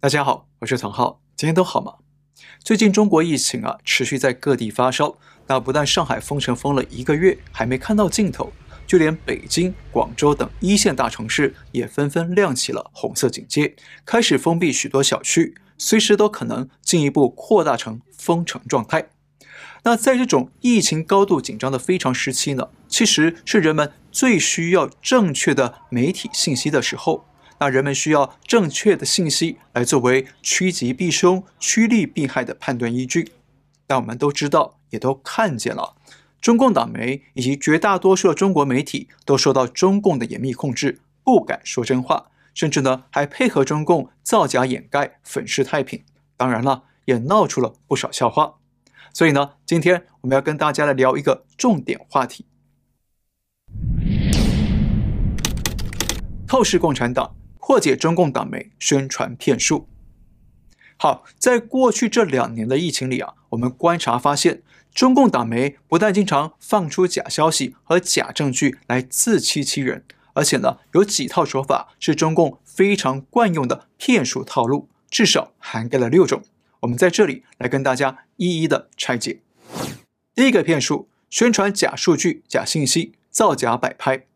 大家好，我是唐浩，今天都好吗？最近中国疫情啊持续在各地发烧，那不但上海封城封了一个月还没看到尽头，就连北京、广州等一线大城市也纷纷亮起了红色警戒，开始封闭许多小区，随时都可能进一步扩大成封城状态。那在这种疫情高度紧张的非常时期呢，其实是人们最需要正确的媒体信息的时候。那人们需要正确的信息来作为趋吉避凶、趋利避害的判断依据。但我们都知道，也都看见了，中共党媒以及绝大多数的中国媒体都受到中共的严密控制，不敢说真话，甚至呢还配合中共造假掩盖、粉饰太平。当然了，也闹出了不少笑话。所以呢，今天我们要跟大家来聊一个重点话题：透视共产党。破解中共党媒宣传骗术。好，在过去这两年的疫情里啊，我们观察发现，中共党媒不但经常放出假消息和假证据来自欺欺人，而且呢，有几套手法是中共非常惯用的骗术套路，至少涵盖了六种。我们在这里来跟大家一一的拆解。第一个骗术：宣传假数据、假信息，造假摆拍。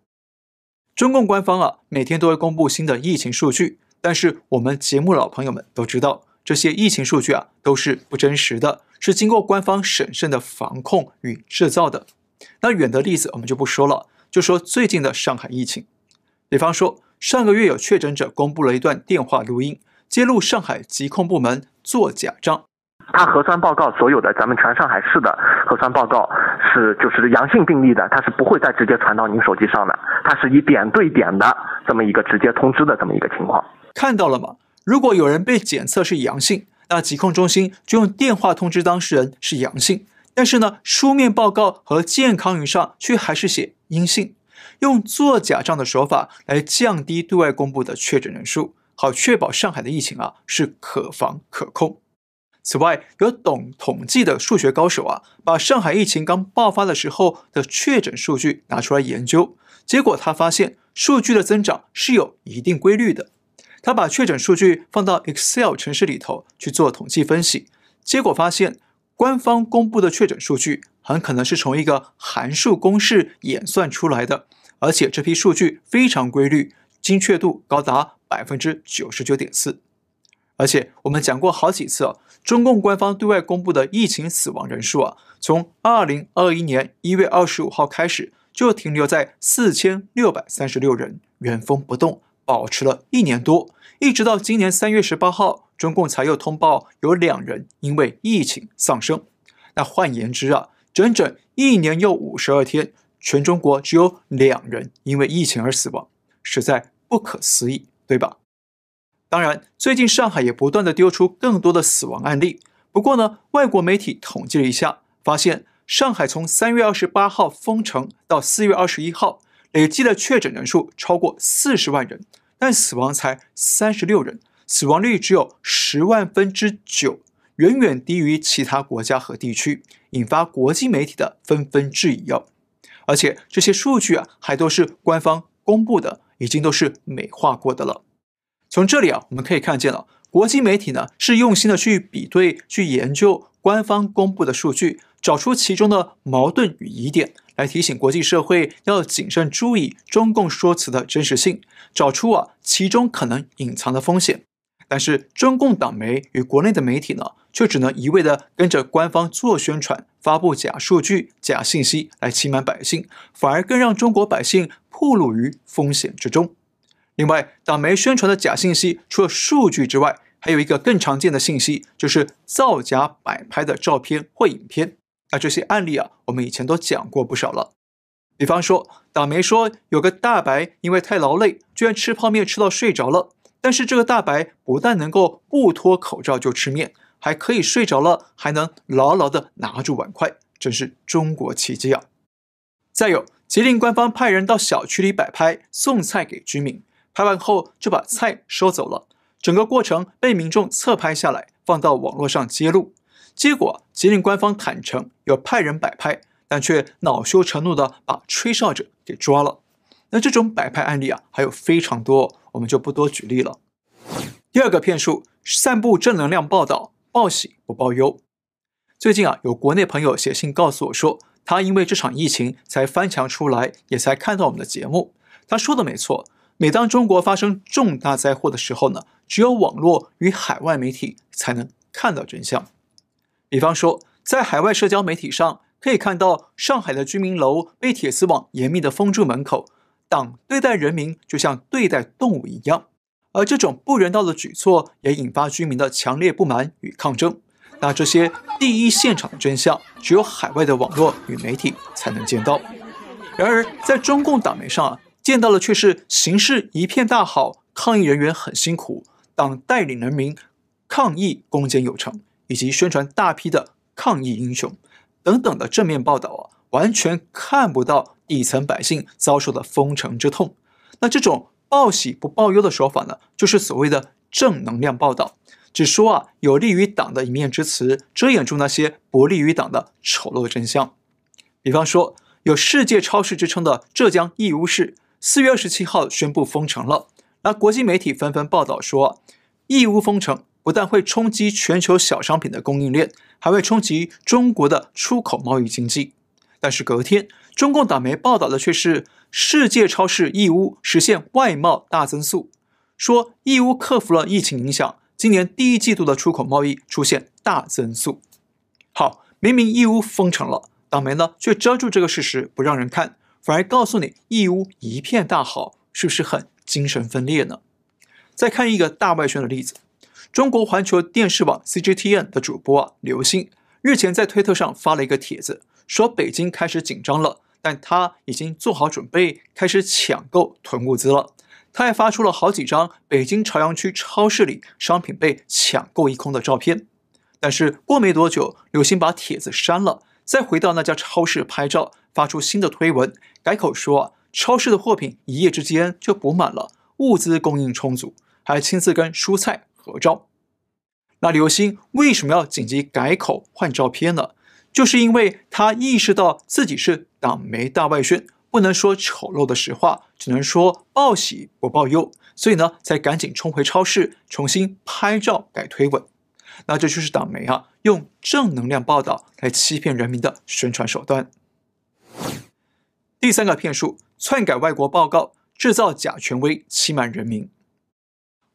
中共官方啊，每天都会公布新的疫情数据，但是我们节目老朋友们都知道，这些疫情数据啊都是不真实的，是经过官方审慎的防控与制造的。那远的例子我们就不说了，就说最近的上海疫情。比方说，上个月有确诊者公布了一段电话录音，揭露上海疾控部门做假账。他核酸报告所有的咱们全上海市的核酸报告是就是阳性病例的，他是不会再直接传到您手机上的，他是以点对点的这么一个直接通知的这么一个情况。看到了吗？如果有人被检测是阳性，那疾控中心就用电话通知当事人是阳性，但是呢，书面报告和健康云上却还是写阴性，用做假账的手法来降低对外公布的确诊人数，好确保上海的疫情啊是可防可控。此外，有懂统计的数学高手啊，把上海疫情刚爆发的时候的确诊数据拿出来研究，结果他发现数据的增长是有一定规律的。他把确诊数据放到 Excel 程式里头去做统计分析，结果发现官方公布的确诊数据很可能是从一个函数公式演算出来的，而且这批数据非常规律，精确度高达百分之九十九点四。而且我们讲过好几次啊，中共官方对外公布的疫情死亡人数啊，从二零二一年一月二十五号开始就停留在四千六百三十六人，原封不动保持了一年多，一直到今年三月十八号，中共才又通报有两人因为疫情丧生。那换言之啊，整整一年又五十二天，全中国只有两人因为疫情而死亡，实在不可思议，对吧？当然，最近上海也不断地丢出更多的死亡案例。不过呢，外国媒体统计了一下，发现上海从三月二十八号封城到四月二十一号，累计的确诊人数超过四十万人，但死亡才三十六人，死亡率只有十万分之九，远远低于其他国家和地区，引发国际媒体的纷纷质疑哦。而且这些数据啊，还都是官方公布的，已经都是美化过的了。从这里啊，我们可以看见了，国际媒体呢是用心的去比对、去研究官方公布的数据，找出其中的矛盾与疑点，来提醒国际社会要谨慎注意中共说辞的真实性，找出啊其中可能隐藏的风险。但是中共党媒与国内的媒体呢，却只能一味的跟着官方做宣传，发布假数据、假信息来欺瞒百姓，反而更让中国百姓暴露于风险之中。另外，党媒宣传的假信息，除了数据之外，还有一个更常见的信息，就是造假摆拍的照片或影片。那这些案例啊，我们以前都讲过不少了。比方说，党媒说有个大白因为太劳累，居然吃泡面吃到睡着了。但是这个大白不但能够不脱口罩就吃面，还可以睡着了，还能牢牢地拿住碗筷，真是中国奇迹啊！再有，吉林官方派人到小区里摆拍送菜给居民。拍完后就把菜收走了，整个过程被民众侧拍下来，放到网络上揭露。结果吉林官方坦承有派人摆拍，但却恼羞成怒地把吹哨者给抓了。那这种摆拍案例啊，还有非常多，我们就不多举例了。第二个骗术，散布正能量报道，报喜不报忧。最近啊，有国内朋友写信告诉我说，他因为这场疫情才翻墙出来，也才看到我们的节目。他说的没错，每当中国发生重大灾祸的时候呢，只有网络与海外媒体才能看到真相。比方说，在海外社交媒体上可以看到上海的居民楼被铁丝网严密地封住门口，党对待人民就像对待动物一样，而这种不人道的举措也引发居民的强烈不满与抗争。那这些第一现场的真相，只有海外的网络与媒体才能见到。然而，在中共党媒上啊，见到的却是形势一片大好，抗疫人员很辛苦，党带领人民抗疫攻坚有成，以及宣传大批的抗疫英雄等等的正面报道啊，完全看不到底层百姓遭受的封城之痛。那这种报喜不报忧的说法呢，就是所谓的正能量报道。只说啊，有利于党的一面之词，遮掩住那些不利于党的丑陋真相。比方说，有世界超市之称的浙江义乌市，四月二十七号宣布封城了。那国际媒体纷纷报道说，义乌封城不但会冲击全球小商品的供应链，还会冲击中国的出口贸易经济。但是隔天，中共党媒报道的却是世界超市义乌实现外贸大增速，说义乌克服了疫情影响。今年第一季度的出口贸易出现大增速。好，明明义乌封城了，党媒呢却遮住这个事实不让人看，反而告诉你义乌一片大好，是不是很精神分裂呢？再看一个大外宣的例子，中国环球电视网 CGTN 的主播刘星日前在推特上发了一个帖子，说北京开始紧张了，但他已经做好准备，开始抢购囤物资了。他还发出了好几张北京朝阳区超市里商品被抢购一空的照片，但是过没多久，刘星把帖子删了，再回到那家超市拍照，发出新的推文，改口说，超市的货品一夜之间就补满了，物资供应充足，还亲自跟蔬菜合照。那刘鑫为什么要紧急改口换照片呢？就是因为他意识到自己是党媒大外宣。不能说丑陋的实话，只能说报喜不报忧，所以呢，才赶紧冲回超市，重新拍照改推文。那这就是党媒啊，用正能量报道来欺骗人民的宣传手段。第三个骗术：篡改外国报告，制造假权威，欺瞒人民。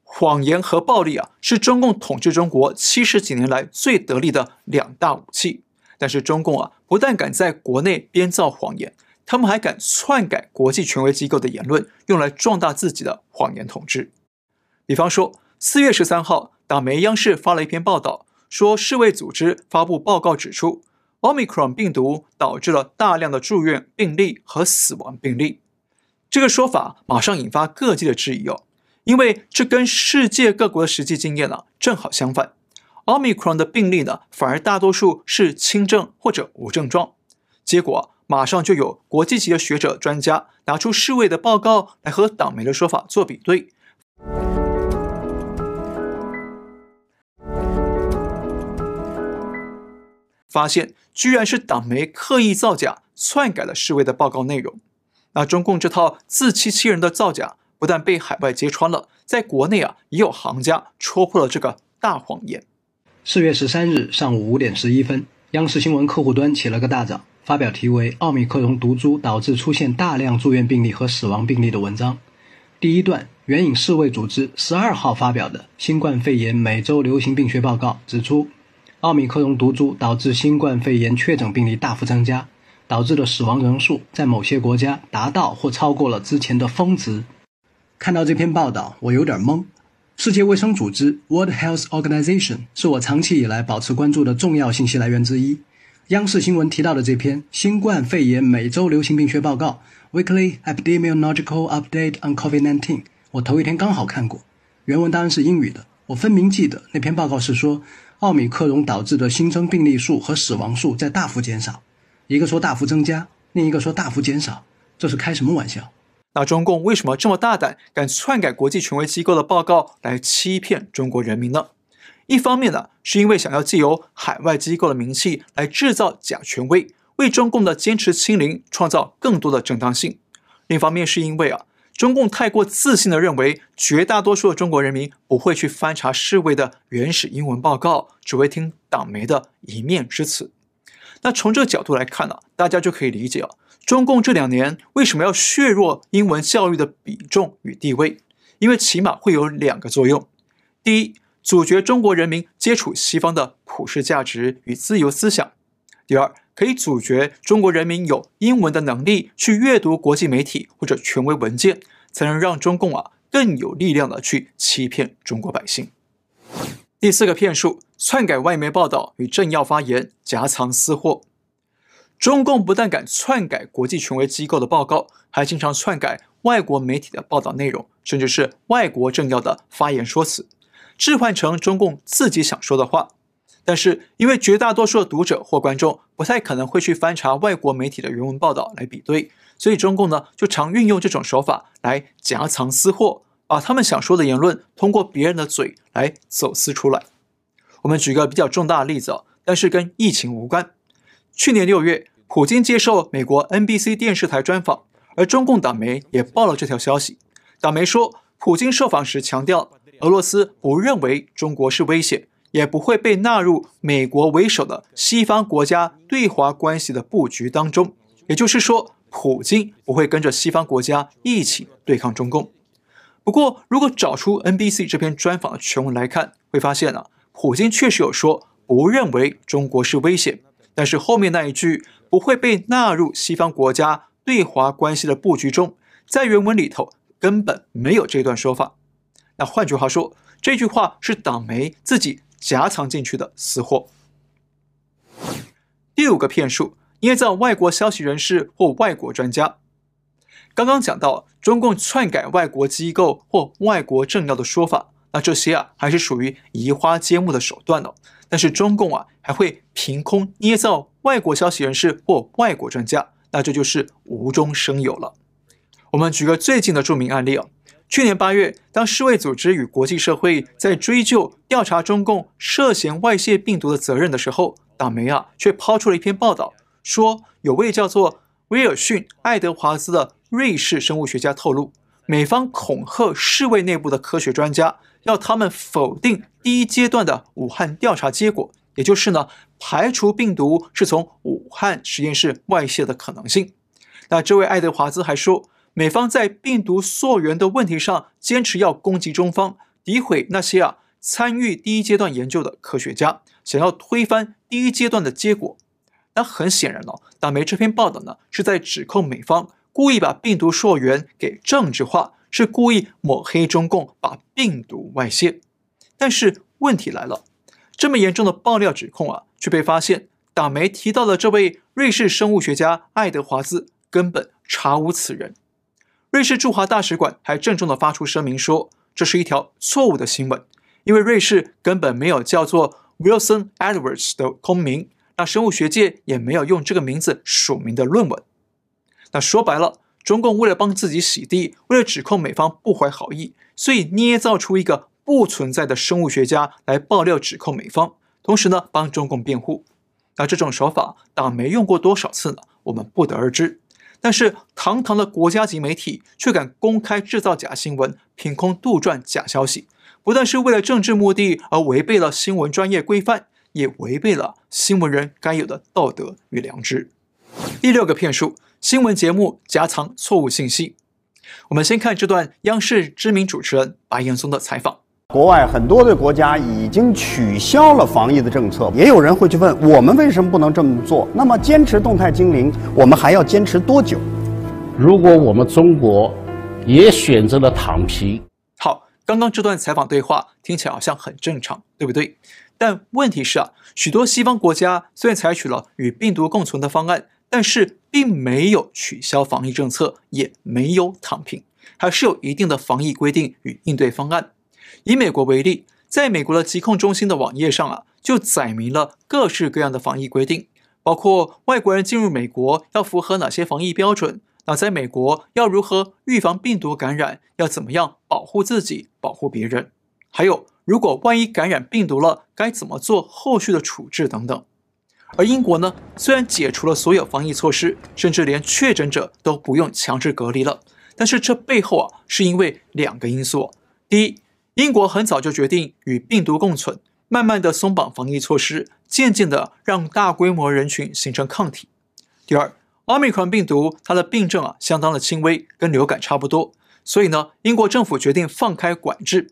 谎言和暴力啊，是中共统治中国七十几年来最得力的两大武器。但是中共啊，不但敢在国内编造谎言。他们还敢篡改国际权威机构的言论，用来壮大自己的谎言统治。比方说，四月十三号，党媒央视发了一篇报道，说世卫组织发布报告指出，Omicron 病毒导致了大量的住院病例和死亡病例。这个说法马上引发各界的质疑哦，因为这跟世界各国的实际经验呢正好相反。Omicron 的病例呢，反而大多数是轻症或者无症状。结果。马上就有国际级的学者专家拿出世卫的报告来和党媒的说法做比对，发现居然是党媒刻意造假、篡改了世卫的报告内容。那中共这套自欺欺人的造假，不但被海外揭穿了，在国内啊也有行家戳破了这个大谎言。四月十三日上午五点十一分，央视新闻客户端起了个大早。发表题为“奥密克戎毒株导致出现大量住院病例和死亡病例”的文章。第一段援引世卫组织十二号发表的《新冠肺炎每周流行病学报告》指出，奥密克戎毒株导致新冠肺炎确诊病例大幅增加，导致的死亡人数在某些国家达到或超过了之前的峰值。看到这篇报道，我有点懵。世界卫生组织 （World Health Organization） 是我长期以来保持关注的重要信息来源之一。央视新闻提到的这篇《新冠肺炎每周流行病学报告》（Weekly Epidemiological Update on COVID-19），我头一天刚好看过，原文当然是英语的。我分明记得那篇报告是说，奥米克戎导致的新增病例数和死亡数在大幅减少，一个说大幅增加，另一个说大幅减少，这是开什么玩笑？那中共为什么这么大胆，敢篡改国际权威机构的报告来欺骗中国人民呢？一方面呢，是因为想要借由海外机构的名气来制造假权威，为中共的坚持清零创造更多的正当性；另一方面是因为啊，中共太过自信地认为，绝大多数的中国人民不会去翻查世卫的原始英文报告，只会听党媒的一面之词。那从这个角度来看呢、大家就可以理解啊，中共这两年为什么要削弱英文教育的比重与地位？因为起码会有两个作用：第一，阻绝中国人民接触西方的普世价值与自由思想；第二，可以阻绝中国人民有英文的能力去阅读国际媒体或者权威文件，才能让中共啊更有力量的去欺骗中国百姓。第四个骗术：篡改外媒报道与政要发言，夹藏私货。中共不但敢篡改国际权威机构的报告，还经常篡改外国媒体的报道内容，甚至是外国政要的发言说辞，置换成中共自己想说的话。但是，因为绝大多数的读者或观众不太可能会去翻查外国媒体的原文报道来比对，所以中共呢就常运用这种手法来夹藏私货，把他们想说的言论通过别人的嘴来走私出来。我们举个比较重大的例子啊，但是跟疫情无关。去年六月，普京接受美国 NBC 电视台专访，而中共党媒也报了这条消息。党媒说，普京受访时强调，俄罗斯不认为中国是威胁。也不会被纳入美国为首的西方国家对华关系的布局当中，也就是说，普京不会跟着西方国家一起对抗中共。不过，如果找出 NBC 这篇专访的全文来看，会发现啊，普京确实有说不认为中国是危险，但是后面那一句不会被纳入西方国家对华关系的布局中，在原文里头根本没有这段说法。那换句话说，这句话是党媒自己。夹藏进去的私货。第五个骗术，捏造外国消息人士或外国专家。刚刚讲到中共篡改外国机构或外国政要的说法，那这些啊还是属于移花接木的手段哦。但是中共啊还会凭空捏造外国消息人士或外国专家，那这就是无中生有了。我们举个最近的著名案例哦。去年八月，当世卫组织与国际社会在追究调查中共涉嫌外泄病毒的责任的时候，党媒啊却抛出了一篇报道，说有位叫做威尔逊·爱德华兹的瑞士生物学家透露，美方恐吓世卫内部的科学专家，要他们否定第一阶段的武汉调查结果，也就是呢排除病毒是从武汉实验室外泄的可能性。那这位爱德华兹还说。美方在病毒溯源的问题上坚持要攻击中方，诋毁那些啊参与第一阶段研究的科学家，想要推翻第一阶段的结果。那很显然哦，党媒这篇报道呢是在指控美方故意把病毒溯源给政治化，是故意抹黑中共把病毒外泄。但是问题来了，这么严重的爆料指控啊，却被发现党媒提到的这位瑞士生物学家爱德华兹根本查无此人。瑞士驻华大使馆还郑重地发出声明说，这是一条错误的新闻，因为瑞士根本没有叫做 Wilson Edwards 的公民，那生物学界也没有用这个名字署名的论文。那说白了，中共为了帮自己洗地，为了指控美方不怀好意，所以捏造出一个不存在的生物学家来爆料指控美方，同时呢帮中共辩护。那这种手法，党没用过多少次呢？我们不得而知。但是，堂堂的国家级媒体却敢公开制造假新闻，凭空杜撰假消息，不但是为了政治目的而违背了新闻专业规范，也违背了新闻人该有的道德与良知。第六个骗术：新闻节目夹藏错误信息。我们先看这段央视知名主持人白岩松的采访。国外很多的国家已经取消了防疫的政策，也有人会去问我们为什么不能这么做？那么坚持动态清零，我们还要坚持多久？如果我们中国也选择了躺平，好，刚刚这段采访对话听起来好像很正常，对不对？但问题是啊，许多西方国家虽然采取了与病毒共存的方案，但是并没有取消防疫政策，也没有躺平，还是有一定的防疫规定与应对方案。以美国为例，在美国的疾控中心的网页上啊，就载明了各式各样的防疫规定，包括外国人进入美国要符合哪些防疫标准，那在美国要如何预防病毒感染，要怎么样保护自己、保护别人，还有如果万一感染病毒了，该怎么做后续的处置等等。而英国呢，虽然解除了所有防疫措施，甚至连确诊者都不用强制隔离了。但是这背后啊，是因为两个因素。第一，英国很早就决定与病毒共存，慢慢的松绑防疫措施，渐渐的让大规模人群形成抗体。第二，奥密克戎病毒它的病症啊相当的轻微，跟流感差不多，所以呢，英国政府决定放开管制。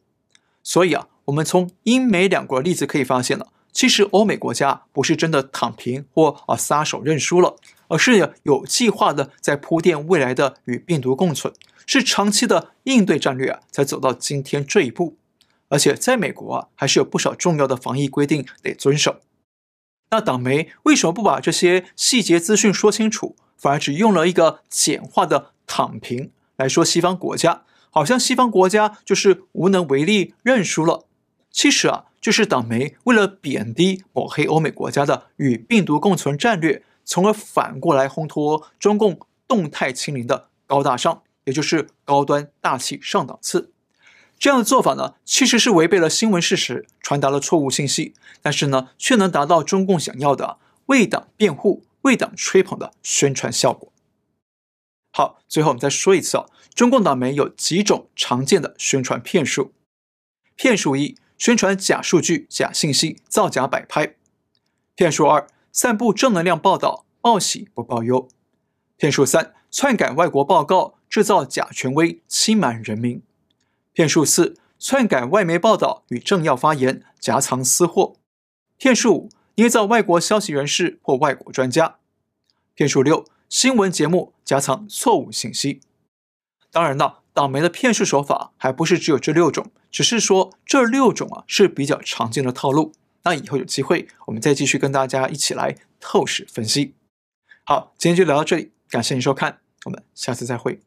所以啊，我们从英美两国的例子可以发现了，其实欧美国家不是真的躺平或啊撒手认输了。而是有计划的在铺垫未来的与病毒共存，是长期的应对战略啊，才走到今天这一步。而且在美国啊，还是有不少重要的防疫规定得遵守。那党媒为什么不把这些细节资讯说清楚，反而只用了一个简化的“躺平”来说西方国家，好像西方国家就是无能为力、认输了。其实啊，就是党媒为了贬低抹黑欧美国家的与病毒共存战略。从而反过来烘托中共动态清零的高大上，也就是高端大气上档次。这样的做法呢，其实是违背了新闻事实，传达了错误信息，但是呢，却能达到中共想要的为党辩护、为党吹捧的宣传效果。好，最后我们再说一次啊，中共党媒有几种常见的宣传骗术：骗术一，宣传假数据、假信息，造假摆拍；骗术二。散布正能量报道，报喜不报忧。骗术三：篡改外国报告，制造假权威，欺瞒人民。骗术四：篡改外媒报道与政要发言，夹藏私货。骗术五：捏造外国消息人士或外国专家。骗术六：新闻节目夹藏错误信息。当然了，倒霉的骗术手法还不是只有这六种，只是说这六种啊是比较常见的套路。那以后有机会，我们再继续跟大家一起来透视分析。好，今天就聊到这里，感谢您收看，我们下次再会。